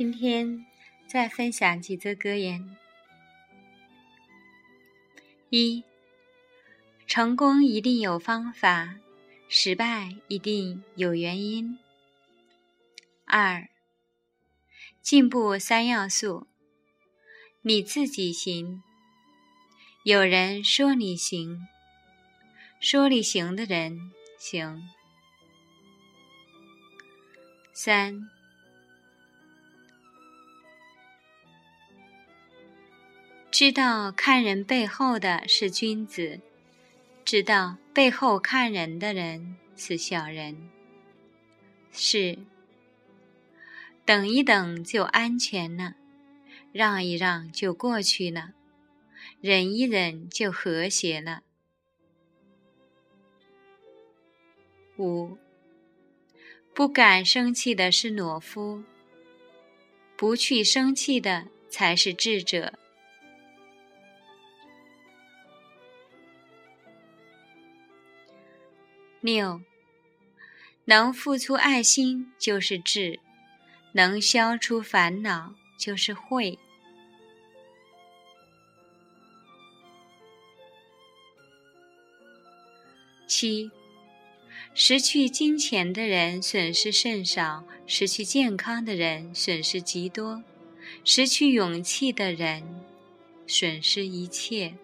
今天再分享几则格言：一、成功一定有方法，失败一定有原因。二、进步三要素：你自己行，有人说你行，说你行的人行。三。知道看人背后的是君子，知道背后看人的人是小人。是，等一等就安全了，让一让就过去了，忍一忍就和谐了。五，不敢生气的是懦夫，不去生气的才是智者。六，能付出爱心就是智，能消除烦恼就是慧。七，失去金钱的人损失甚少，失去健康的人损失极多，失去勇气的人损失一切。